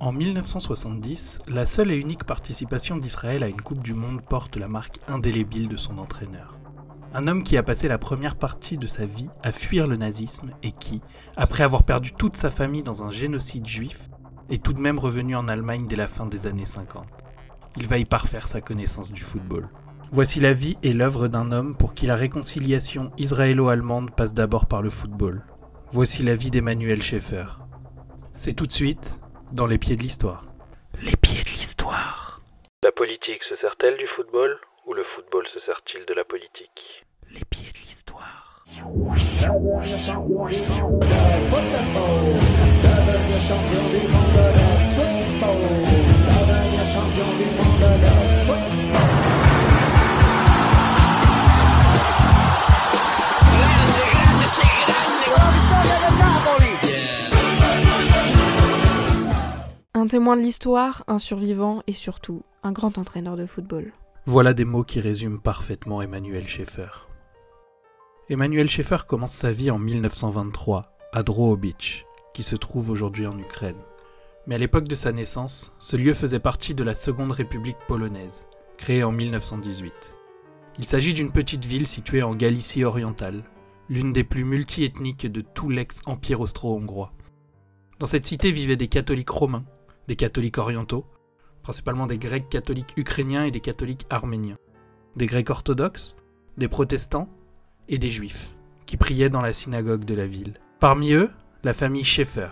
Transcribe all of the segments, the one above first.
En 1970, la seule et unique participation d'Israël à une Coupe du Monde porte la marque indélébile de son entraîneur. Un homme qui a passé la première partie de sa vie à fuir le nazisme et qui, après avoir perdu toute sa famille dans un génocide juif, est tout de même revenu en Allemagne dès la fin des années 50. Il va y parfaire sa connaissance du football. Voici la vie et l'œuvre d'un homme pour qui la réconciliation israélo-allemande passe d'abord par le football. Voici la vie d'Emmanuel Schaeffer. C'est tout de suite dans les pieds de l'histoire. Les pieds de l'histoire. La politique se sert-elle du football ou le football se sert-il de la politique? Les pieds de l'histoire. Témoin de l'histoire, un survivant et surtout un grand entraîneur de football. Voilà des mots qui résument parfaitement Emmanuel Schaeffer. Emmanuel Schaeffer commence sa vie en 1923 à Drohobych, qui se trouve aujourd'hui en Ukraine. Mais à l'époque de sa naissance, ce lieu faisait partie de la Seconde République polonaise, créée en 1918. Il s'agit d'une petite ville située en Galicie orientale, l'une des plus multiethniques de tout l'ex-empire austro-hongrois. Dans cette cité vivaient des catholiques romains, des catholiques orientaux, principalement des grecs catholiques ukrainiens et des catholiques arméniens, des grecs orthodoxes, des protestants et des juifs, qui priaient dans la synagogue de la ville. Parmi eux, la famille Schaeffer.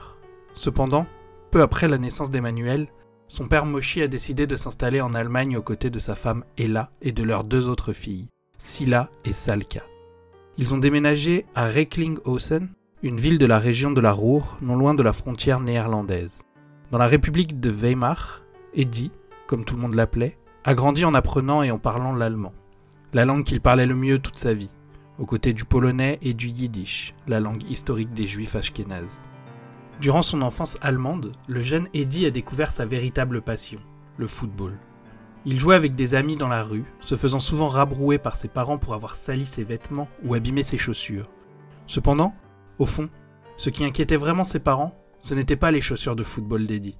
Cependant, peu après la naissance d'Emmanuel, son père Moshi a décidé de s'installer en Allemagne aux côtés de sa femme Ella et de leurs deux autres filles, Silla et Salka. Ils ont déménagé à Recklinghausen, une ville de la région de la Ruhr, non loin de la frontière néerlandaise. Dans la République de Weimar, Eddie, comme tout le monde l'appelait, a grandi en apprenant et en parlant l'allemand, la langue qu'il parlait le mieux toute sa vie, aux côtés du polonais et du yiddish, la langue historique des juifs ashkénazes. Durant son enfance allemande, le jeune Eddie a découvert sa véritable passion, le football. Il jouait avec des amis dans la rue, se faisant souvent rabrouer par ses parents pour avoir sali ses vêtements ou abîmé ses chaussures. Cependant, au fond, ce qui inquiétait vraiment ses parents, ce n'étaient pas les chaussures de football d'Eddie.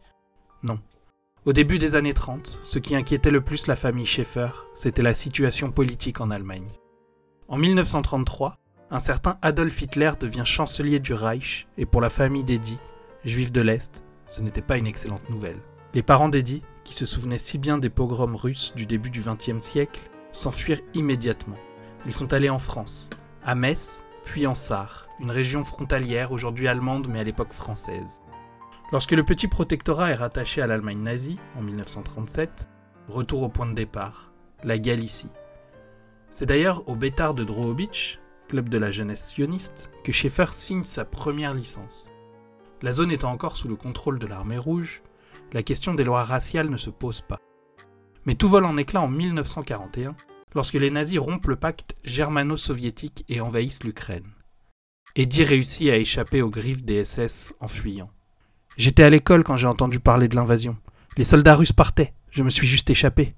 Non. Au début des années 30, ce qui inquiétait le plus la famille Schaeffer, c'était la situation politique en Allemagne. En 1933, un certain Adolf Hitler devient chancelier du Reich, et pour la famille d'Eddie, juif de l'Est, ce n'était pas une excellente nouvelle. Les parents d'Eddie, qui se souvenaient si bien des pogroms russes du début du XXe siècle, s'enfuirent immédiatement. Ils sont allés en France, à Metz, puis en Sarre, une région frontalière aujourd'hui allemande mais à l'époque française. Lorsque le petit protectorat est rattaché à l'Allemagne nazie, en 1937, retour au point de départ, la Galicie. C'est d'ailleurs au Bétard de Drohobych, club de la jeunesse sioniste, que Schaeffer signe sa première licence. La zone étant encore sous le contrôle de l'armée rouge, la question des lois raciales ne se pose pas. Mais tout vole en éclat en 1941, lorsque les nazis rompent le pacte germano-soviétique et envahissent l'Ukraine. Eddie réussit à échapper aux griffes des SS en fuyant. J'étais à l'école quand j'ai entendu parler de l'invasion. Les soldats russes partaient, je me suis juste échappé,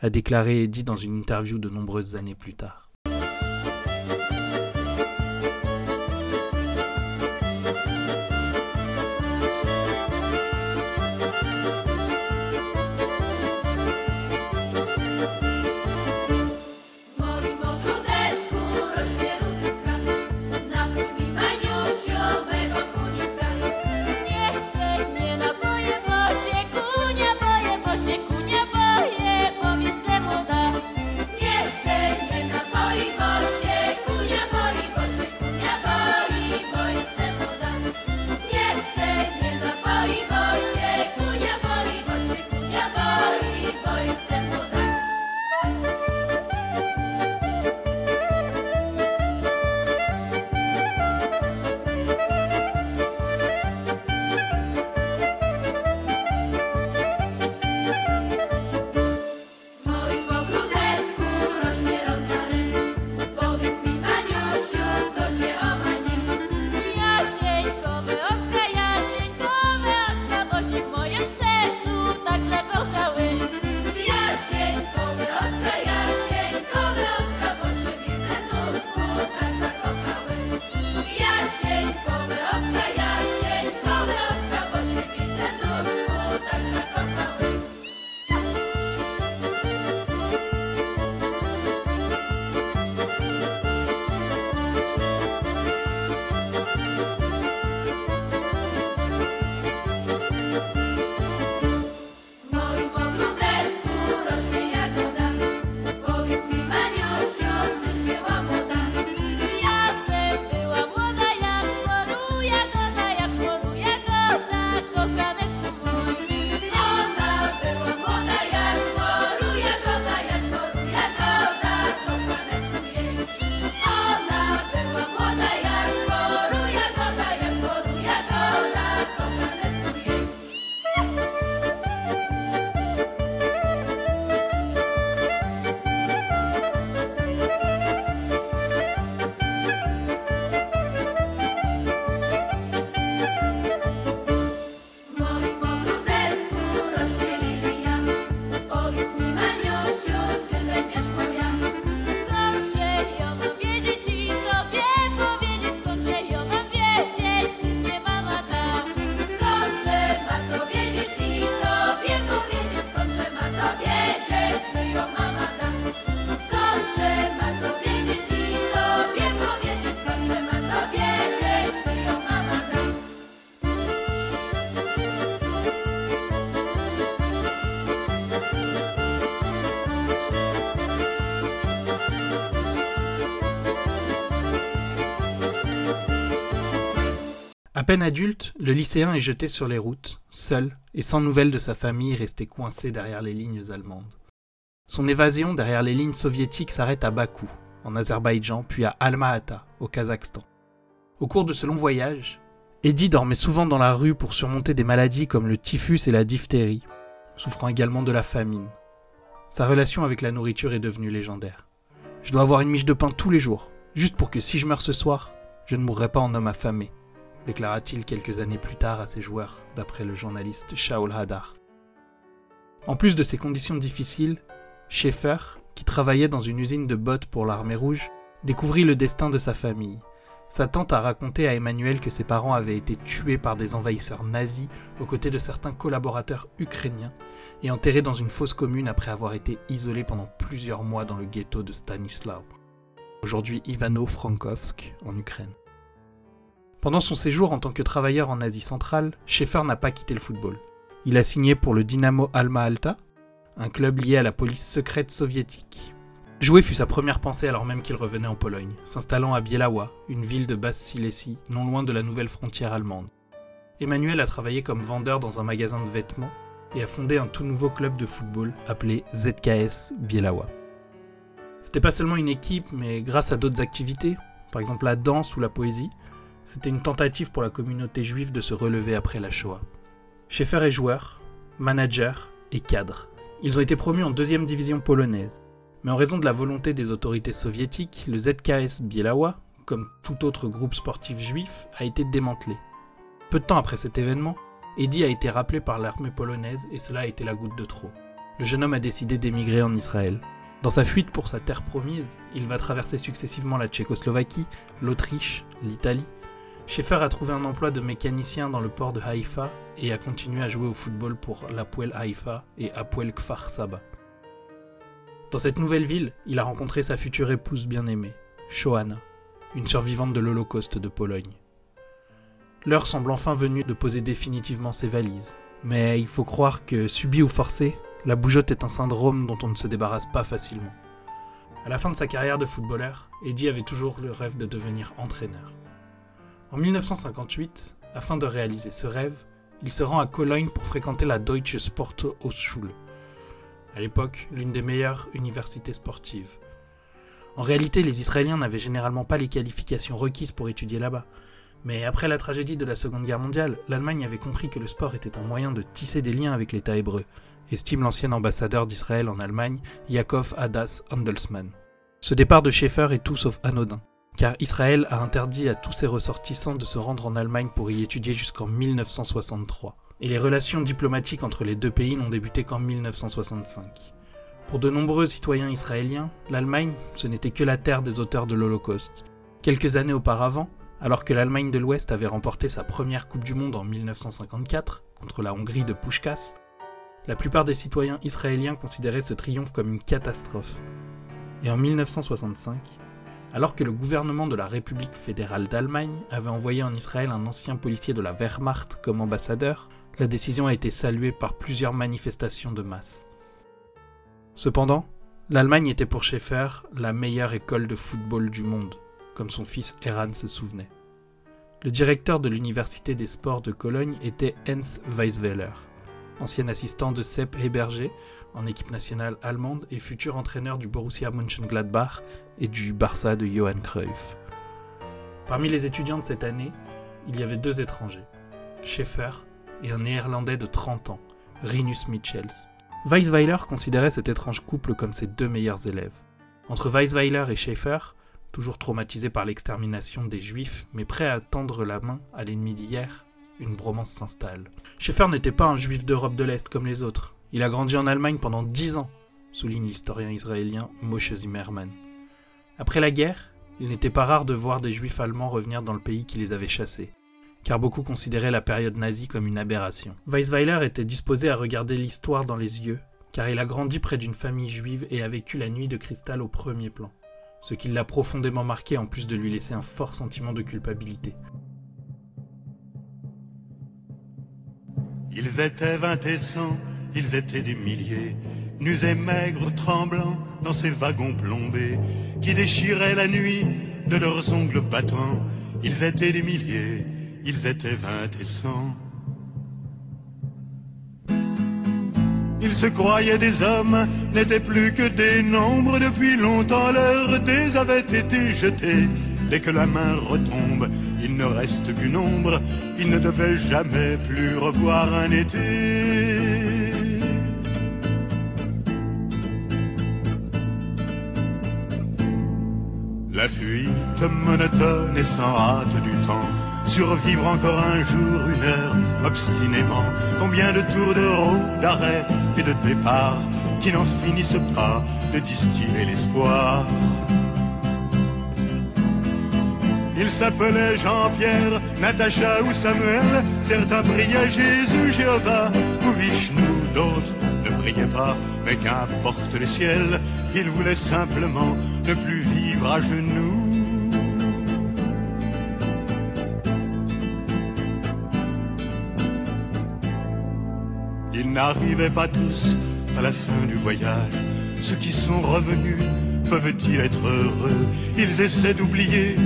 a déclaré Eddie dans une interview de nombreuses années plus tard. Peine adulte, le lycéen est jeté sur les routes, seul et sans nouvelles de sa famille restée coincée derrière les lignes allemandes. Son évasion derrière les lignes soviétiques s'arrête à Bakou, en Azerbaïdjan, puis à Alma-Ata, au Kazakhstan. Au cours de ce long voyage, Eddie dormait souvent dans la rue pour surmonter des maladies comme le typhus et la diphtérie, souffrant également de la famine. Sa relation avec la nourriture est devenue légendaire. Je dois avoir une miche de pain tous les jours, juste pour que si je meurs ce soir, je ne mourrai pas en homme affamé, déclara-t-il quelques années plus tard à ses joueurs, d'après le journaliste Shaul Hadar. En plus de ces conditions difficiles, Schaeffer, qui travaillait dans une usine de bottes pour l'armée rouge, découvrit le destin de sa famille. Sa tante a raconté à Emmanuel que ses parents avaient été tués par des envahisseurs nazis aux côtés de certains collaborateurs ukrainiens et enterrés dans une fosse commune après avoir été isolés pendant plusieurs mois dans le ghetto de Stanislav, aujourd'hui Ivano-Frankovsk en Ukraine. Pendant son séjour en tant que travailleur en Asie centrale, Schaeffer n'a pas quitté le football. Il a signé pour le Dynamo Alma-Alta, un club lié à la police secrète soviétique. Jouer fut sa première pensée alors même qu'il revenait en Pologne, s'installant à Bielawa, une ville de Basse-Silésie, non loin de la nouvelle frontière allemande. Emmanuel a travaillé comme vendeur dans un magasin de vêtements et a fondé un tout nouveau club de football appelé ZKS Bielawa. C'était pas seulement une équipe, mais grâce à d'autres activités, par exemple la danse ou la poésie, c'était une tentative pour la communauté juive de se relever après la Shoah. Schaeffer est joueur, manager et cadre. Ils ont été promus en deuxième division polonaise. Mais en raison de la volonté des autorités soviétiques, le ZKS Bielawa, comme tout autre groupe sportif juif, a été démantelé. Peu de temps après cet événement, Eddie a été rappelé par l'armée polonaise et cela a été la goutte de trop. Le jeune homme a décidé d'émigrer en Israël. Dans sa fuite pour sa terre promise, il va traverser successivement la Tchécoslovaquie, l'Autriche, l'Italie. Schaeffer a trouvé un emploi de mécanicien dans le port de Haïfa et a continué à jouer au football pour l'Apoel Haïfa et Apoel Kfar Saba. Dans cette nouvelle ville, il a rencontré sa future épouse bien-aimée, Shohana, une survivante de l'Holocauste de Pologne. L'heure semble enfin venue de poser définitivement ses valises, mais il faut croire que, subi ou forcé, la bougeotte est un syndrome dont on ne se débarrasse pas facilement. À la fin de sa carrière de footballeur, Eddie avait toujours le rêve de devenir entraîneur. En 1958, afin de réaliser ce rêve, il se rend à Cologne pour fréquenter la Deutsche Sporthochschule, à l'époque l'une des meilleures universités sportives. En réalité, les Israéliens n'avaient généralement pas les qualifications requises pour étudier là-bas. Mais après la tragédie de la Seconde Guerre mondiale, l'Allemagne avait compris que le sport était un moyen de tisser des liens avec l'État hébreu, estime l'ancien ambassadeur d'Israël en Allemagne, Yaakov Hadas Handelsmann. Ce départ de Schaeffer est tout sauf anodin, car Israël a interdit à tous ses ressortissants de se rendre en Allemagne pour y étudier jusqu'en 1963 et les relations diplomatiques entre les deux pays n'ont débuté qu'en 1965. Pour de nombreux citoyens israéliens, l'Allemagne, ce n'était que la terre des auteurs de l'Holocauste. Quelques années auparavant, alors que l'Allemagne de l'Ouest avait remporté sa première Coupe du Monde en 1954 contre la Hongrie de Pushkas, la plupart des citoyens israéliens considéraient ce triomphe comme une catastrophe. Et en 1965, alors que le gouvernement de la République fédérale d'Allemagne avait envoyé en Israël un ancien policier de la Wehrmacht comme ambassadeur, la décision a été saluée par plusieurs manifestations de masse. Cependant, l'Allemagne était pour Schaeffer la meilleure école de football du monde, comme son fils Eran se souvenait. Le directeur de l'Université des sports de Cologne était Hens Weisweiler, ancien assistant de Sepp Heberger en équipe nationale allemande et futur entraîneur du Borussia Mönchengladbach et du Barça de Johan Cruyff. Parmi les étudiants de cette année, il y avait deux étrangers, Schaeffer et un néerlandais de 30 ans, Rinus Michels. Weisweiler considérait cet étrange couple comme ses deux meilleurs élèves. Entre Weisweiler et Schaeffer, toujours traumatisé par l'extermination des juifs, mais prêt à tendre la main à l'ennemi d'hier, une bromance s'installe. Schaeffer n'était pas un juif d'Europe de l'Est comme les autres. Il a grandi en Allemagne pendant dix ans, souligne l'historien israélien Moshe Zimmerman. Après la guerre, il n'était pas rare de voir des juifs allemands revenir dans le pays qui les avait chassés car beaucoup considéraient la période nazie comme une aberration. Weisweiler était disposé à regarder l'histoire dans les yeux, car il a grandi près d'une famille juive et a vécu la nuit de cristal au premier plan, ce qui l'a profondément marqué en plus de lui laisser un fort sentiment de culpabilité. Ils étaient vingt et cent, ils étaient des milliers, nus et maigres, tremblants dans ces wagons plombés, qui déchiraient la nuit de leurs ongles battants. Ils étaient des milliers, ils étaient vingt et cent. Ils se croyaient des hommes, n'étaient plus que des nombres. Depuis longtemps, leurs dés avaient été jetés. Dès que la main retombe, il ne reste qu'une ombre. Ils ne devaient jamais plus revoir un été. La fuite monotone et sans hâte du temps. Survivre encore un jour, une heure, obstinément. Combien de tours de roue, d'arrêt et de départ qui n'en finissent pas de distiller l'espoir. Ils s'appelaient Jean-Pierre, Natacha ou Samuel. Certains priaient Jésus, Jéhovah ou Vishnu, d'autres ne priaient pas, mais qu'importe le ciel, ils voulaient simplement ne plus vivre à genoux. Ils n'arrivaient pas tous à la fin du voyage. Ceux qui sont revenus peuvent-ils être heureux? Ils essaient d'oublier,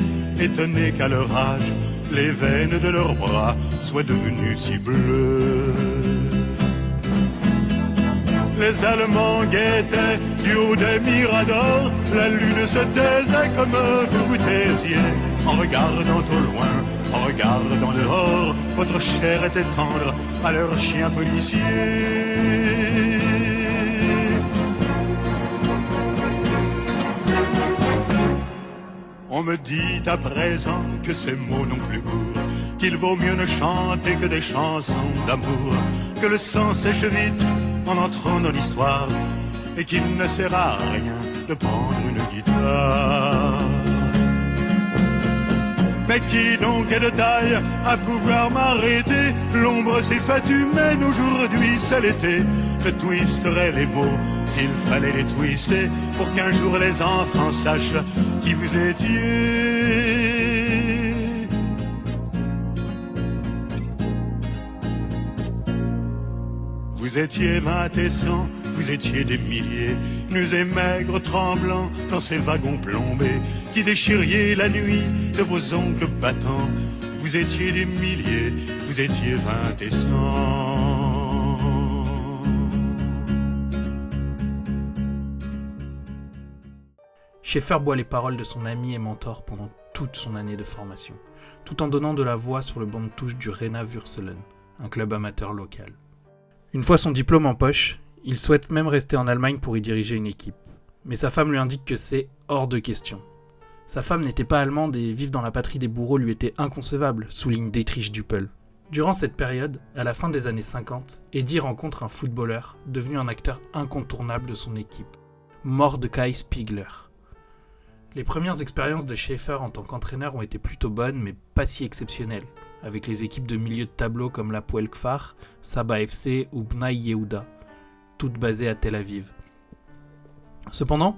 étonnés qu'à leur âge, les veines de leurs bras soient devenues si bleues. Les Allemands guettaient du haut des miradors, la lune se taisait comme vous taisiez, en regardant au loin, en regardant dehors, votre chair était tendre à leur chien policier. Me dit à présent que ces mots n'ont plus goût, qu'il vaut mieux ne chanter que des chansons d'amour, que le sang sèche vite en entrant dans l'histoire, et qu'il ne sert à rien de prendre une guitare. Mais qui donc est de taille à pouvoir m'arrêter? L'ombre s'est faite humaine aujourd'hui, c'est l'été. Je twisterai les mots s'il fallait les twister pour qu'un jour les enfants sachent qui vous étiez. Vous étiez vingt et cent, vous étiez des milliers, nus et maigres, tremblants dans ces wagons plombés, qui déchiriez la nuit de vos ongles battants. Vous étiez des milliers, vous étiez vingt et cent. Schaeffer boit les paroles de son ami et mentor pendant toute son année de formation, tout en donnant de la voix sur le banc de touche du Rena Würselen, un club amateur local. Une fois son diplôme en poche, il souhaite même rester en Allemagne pour y diriger une équipe. Mais sa femme lui indique que c'est hors de question. Sa femme n'était pas allemande et vivre dans la patrie des bourreaux lui était inconcevable, souligne Dietrich Duppel. Durant cette période, à la fin des années 50, Eddie rencontre un footballeur devenu un acteur incontournable de son équipe, Mordecai Spiegler. Les premières expériences de Schaeffer en tant qu'entraîneur ont été plutôt bonnes, mais pas si exceptionnelles, avec les équipes de milieu de tableau comme la Poel Kfar, Saba FC ou Bnai Yehuda, toutes basées à Tel Aviv. Cependant,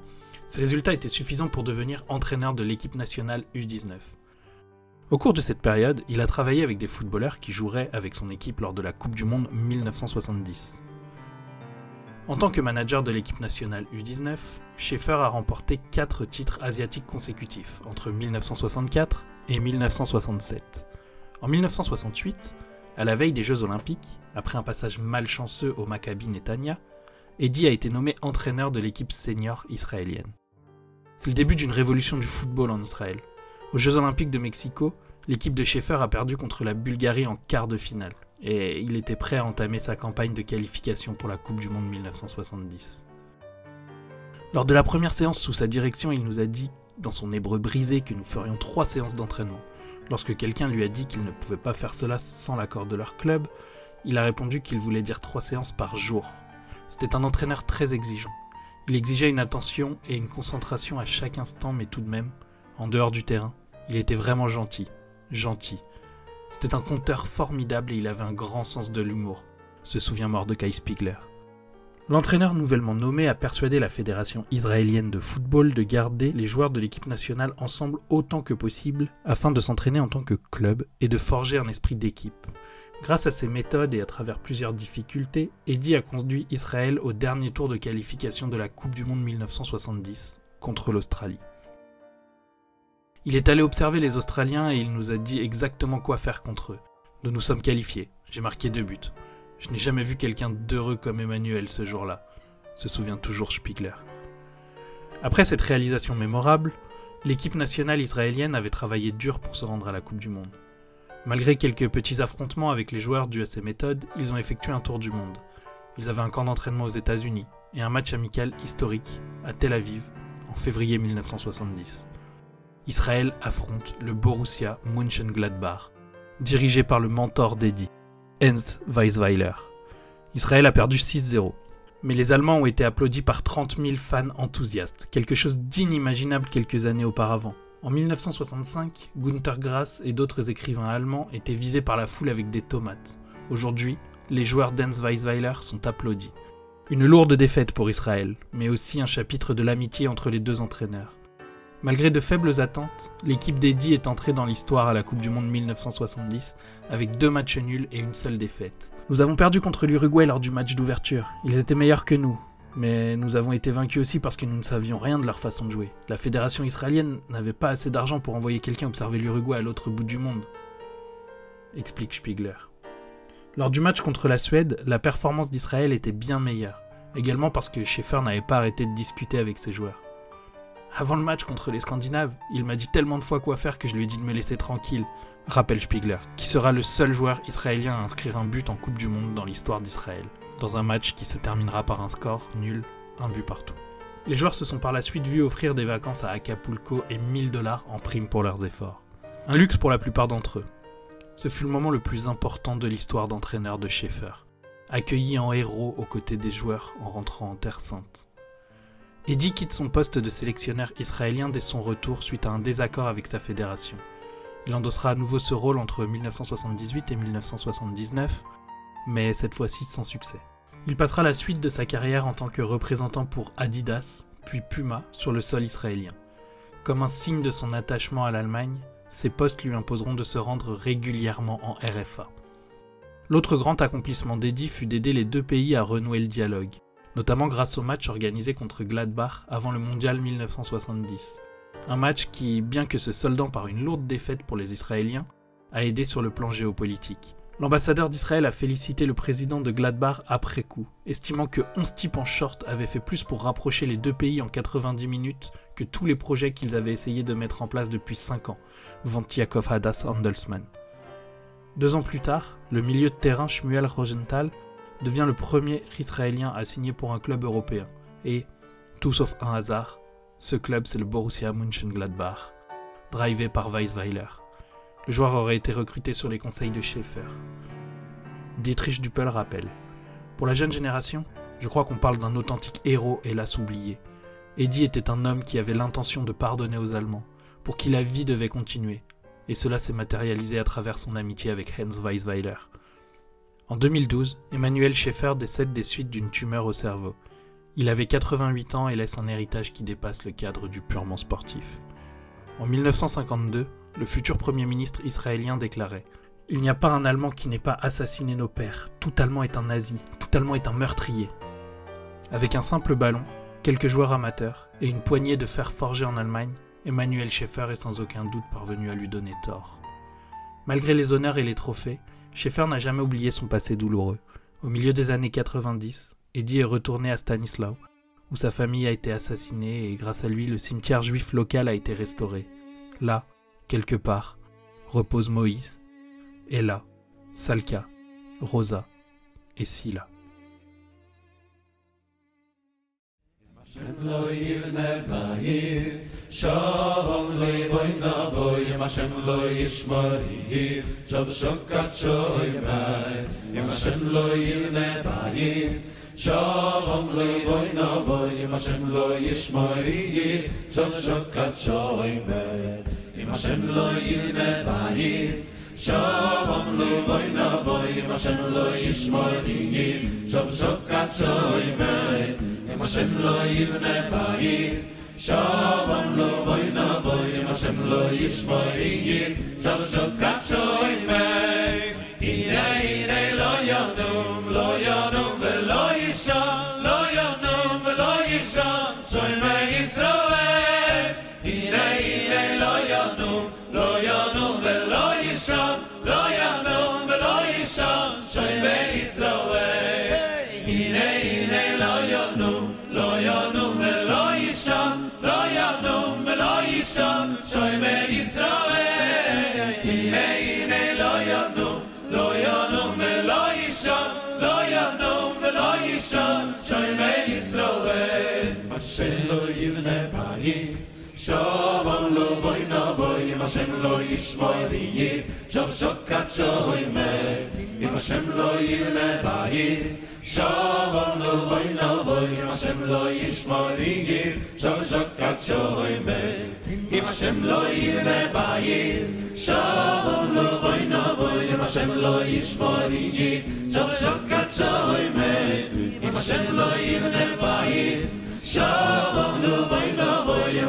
ces résultats étaient suffisants pour devenir entraîneur de l'équipe nationale U19. Au cours de cette période, il a travaillé avec des footballeurs qui joueraient avec son équipe lors de la Coupe du Monde 1970. En tant que manager de l'équipe nationale U19, Schaeffer a remporté 4 titres asiatiques consécutifs entre 1964 et 1967. En 1968, à la veille des Jeux Olympiques, après un passage malchanceux au Maccabi Netanya, Eddie a été nommé entraîneur de l'équipe senior israélienne. C'est le début d'une révolution du football en Israël. Aux Jeux Olympiques de Mexico, l'équipe de Schaeffer a perdu contre la Bulgarie en quart de finale, et il était prêt à entamer sa campagne de qualification pour la Coupe du Monde 1970. Lors de la première séance sous sa direction, il nous a dit, dans son hébreu brisé, que nous ferions trois séances d'entraînement. Lorsque quelqu'un lui a dit qu'il ne pouvait pas faire cela sans l'accord de leur club, il a répondu qu'il voulait dire trois séances par jour. C'était un entraîneur très exigeant. Il exigeait une attention et une concentration à chaque instant, mais tout de même, en dehors du terrain, il était vraiment gentil. Gentil. C'était un conteur formidable et il avait un grand sens de l'humour, se souvient Mordecai Spiegler. L'entraîneur nouvellement nommé a persuadé la fédération israélienne de football de garder les joueurs de l'équipe nationale ensemble autant que possible afin de s'entraîner en tant que club et de forger un esprit d'équipe. Grâce à ces méthodes et à travers plusieurs difficultés, Eddie a conduit Israël au dernier tour de qualification de la Coupe du Monde 1970 contre l'Australie. Il est allé observer les Australiens et il nous a dit exactement quoi faire contre eux. Nous nous sommes qualifiés. J'ai marqué deux buts. Je n'ai jamais vu quelqu'un d'heureux comme Emmanuel ce jour-là, se souvient toujours Spiegler. Après cette réalisation mémorable, l'équipe nationale israélienne avait travaillé dur pour se rendre à la Coupe du Monde. Malgré quelques petits affrontements avec les joueurs dus à ces méthodes, ils ont effectué un tour du monde. Ils avaient un camp d'entraînement aux États-Unis et un match amical historique à Tel Aviv en février 1970. Israël affronte le Borussia Mönchengladbach, dirigé par le mentor d'Eddie, Heinz Weisweiler. Israël a perdu 6-0, mais les Allemands ont été applaudis par 30 000 fans enthousiastes, quelque chose d'inimaginable quelques années auparavant. En 1965, Günter Grass et d'autres écrivains allemands étaient visés par la foule avec des tomates. Aujourd'hui, les joueurs d'Heinz Weisweiler sont applaudis. Une lourde défaite pour Israël, mais aussi un chapitre de l'amitié entre les deux entraîneurs. Malgré de faibles attentes, l'équipe d'Eddie est entrée dans l'histoire à la Coupe du Monde 1970 avec deux matchs nuls et une seule défaite. Nous avons perdu contre l'Uruguay lors du match d'ouverture. Ils étaient meilleurs que nous, mais nous avons été vaincus aussi parce que nous ne savions rien de leur façon de jouer. La fédération israélienne n'avait pas assez d'argent pour envoyer quelqu'un observer l'Uruguay à l'autre bout du monde, explique Spiegler. Lors du match contre la Suède, la performance d'Israël était bien meilleure, également parce que Schaeffer n'avait pas arrêté de discuter avec ses joueurs. Avant le match contre les Scandinaves, il m'a dit tellement de fois quoi faire que je lui ai dit de me laisser tranquille, rappelle Spiegler, qui sera le seul joueur israélien à inscrire un but en Coupe du Monde dans l'histoire d'Israël, dans un match qui se terminera par un score nul, un but partout. Les joueurs se sont par la suite vus offrir des vacances à Acapulco et 1000 dollars en prime pour leurs efforts. Un luxe pour la plupart d'entre eux. Ce fut le moment le plus important de l'histoire d'entraîneur de Schaeffer, accueilli en héros aux côtés des joueurs en rentrant en Terre Sainte. Eddie quitte son poste de sélectionneur israélien dès son retour suite à un désaccord avec sa fédération. Il endossera à nouveau ce rôle entre 1978 et 1979, mais cette fois-ci sans succès. Il passera la suite de sa carrière en tant que représentant pour Adidas, puis Puma, sur le sol israélien. Comme un signe de son attachement à l'Allemagne, ses postes lui imposeront de se rendre régulièrement en RFA. L'autre grand accomplissement d'Eddie fut d'aider les deux pays à renouer le dialogue notamment grâce au match organisé contre Gladbach avant le mondial 1970. Un match qui, bien que se soldant par une lourde défaite pour les Israéliens, a aidé sur le plan géopolitique. L'ambassadeur d'Israël a félicité le président de Gladbach après coup, estimant que 11 types en short avaient fait plus pour rapprocher les deux pays en 90 minutes que tous les projets qu'ils avaient essayé de mettre en place depuis 5 ans, vante Yaakov Hadas Handelsman. Deux ans plus tard, le milieu de terrain Shmuel Rosenthal devient le premier Israélien à signer pour un club européen. Et, tout sauf un hasard, ce club c'est le Borussia Mönchengladbach, drivé par Weisweiler. Le joueur aurait été recruté sur les conseils de Schaeffer. Dietrich Duppel rappelle Pour la jeune génération, je crois qu'on parle d'un authentique héros hélas oublié. Eddie était un homme qui avait l'intention de pardonner aux Allemands, pour qui la vie devait continuer, et cela s'est matérialisé à travers son amitié avec Hans Weisweiler. En 2012, Emmanuel Schaeffer décède des suites d'une tumeur au cerveau. Il avait 88 ans et laisse un héritage qui dépasse le cadre du purement sportif. En 1952, le futur Premier ministre israélien déclarait Il n'y a pas un Allemand qui n'ait pas assassiné nos pères. Tout Allemand est un nazi. Tout Allemand est un meurtrier. Avec un simple ballon, quelques joueurs amateurs et une poignée de fer forgé en Allemagne, Emmanuel Schaeffer est sans aucun doute parvenu à lui donner tort. Malgré les honneurs et les trophées, Schaeffer n'a jamais oublié son passé douloureux. Au milieu des années 90, Eddie est retourné à Stanislau, où sa famille a été assassinée et grâce à lui le cimetière juif local a été restauré. Là, quelque part, repose Moïse, et là, Salka, Rosa et Sila. Shem lo yivne bayis, shalom lo yivoy na boy, yim Hashem lo yishmori, shav shokat shoy bay, yim Hashem lo yivne bayis, shalom lo yivoy na boy, yim Hashem lo yishmori, shav shokat shoy bay, yim Hashem lo yivne bayis, Shalom lo yivoy na boy, yim Hashem lo yishmori, Hashem lo yivne bayis Shalom lo boy na boy Hashem lo yishma Shalom shokach shoy השם לא ישמור יהיר, שוב שוב קדשו אימר, אם השם לא ימנה בעיס, שוב אמנו בוי נו בוי, אם השם לא ישמור יהיר, שוב שוב קדשו אימר, אם השם לא ימנה בעיס, שוב אמנו בוי נו בוי, אם השם לא ישמור יהיר, שוב שוב קדשו אימר, אם השם לא ימנה בעיס, שוב אמנו בוי נו בוי, אם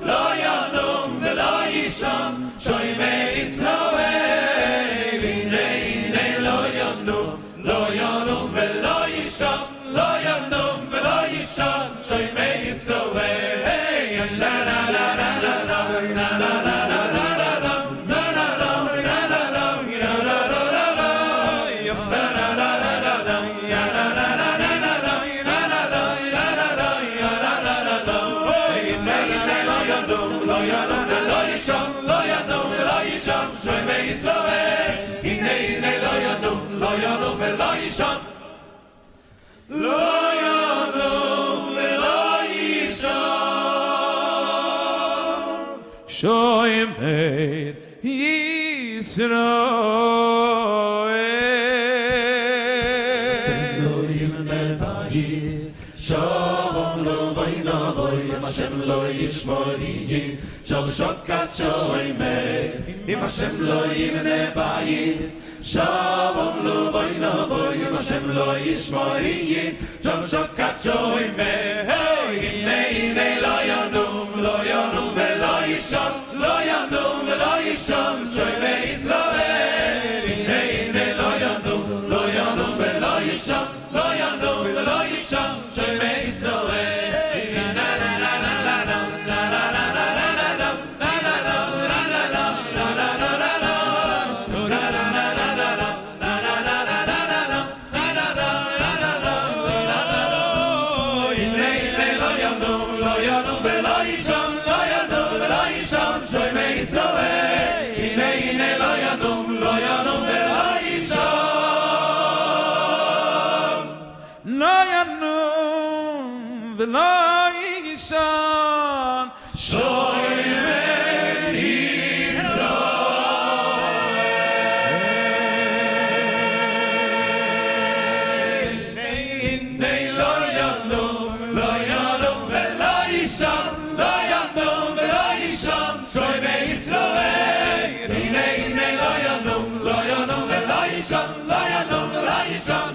Lord, you know the Lord is strong. Show him. ישן לא ינום ולא ישן שוים בית ישראל אלוהים בבית שום לא בינה בוי אם השם לא ישמורי שום שוקת שוים בית אם השם לא ימנה בית Shavom lo vayn bo yoshem lo ish mariyit cham sok khatzoy me hey in mei mei lo yom lo yom belay sham lo yom lo belay sham choy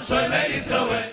最美丽的滋味。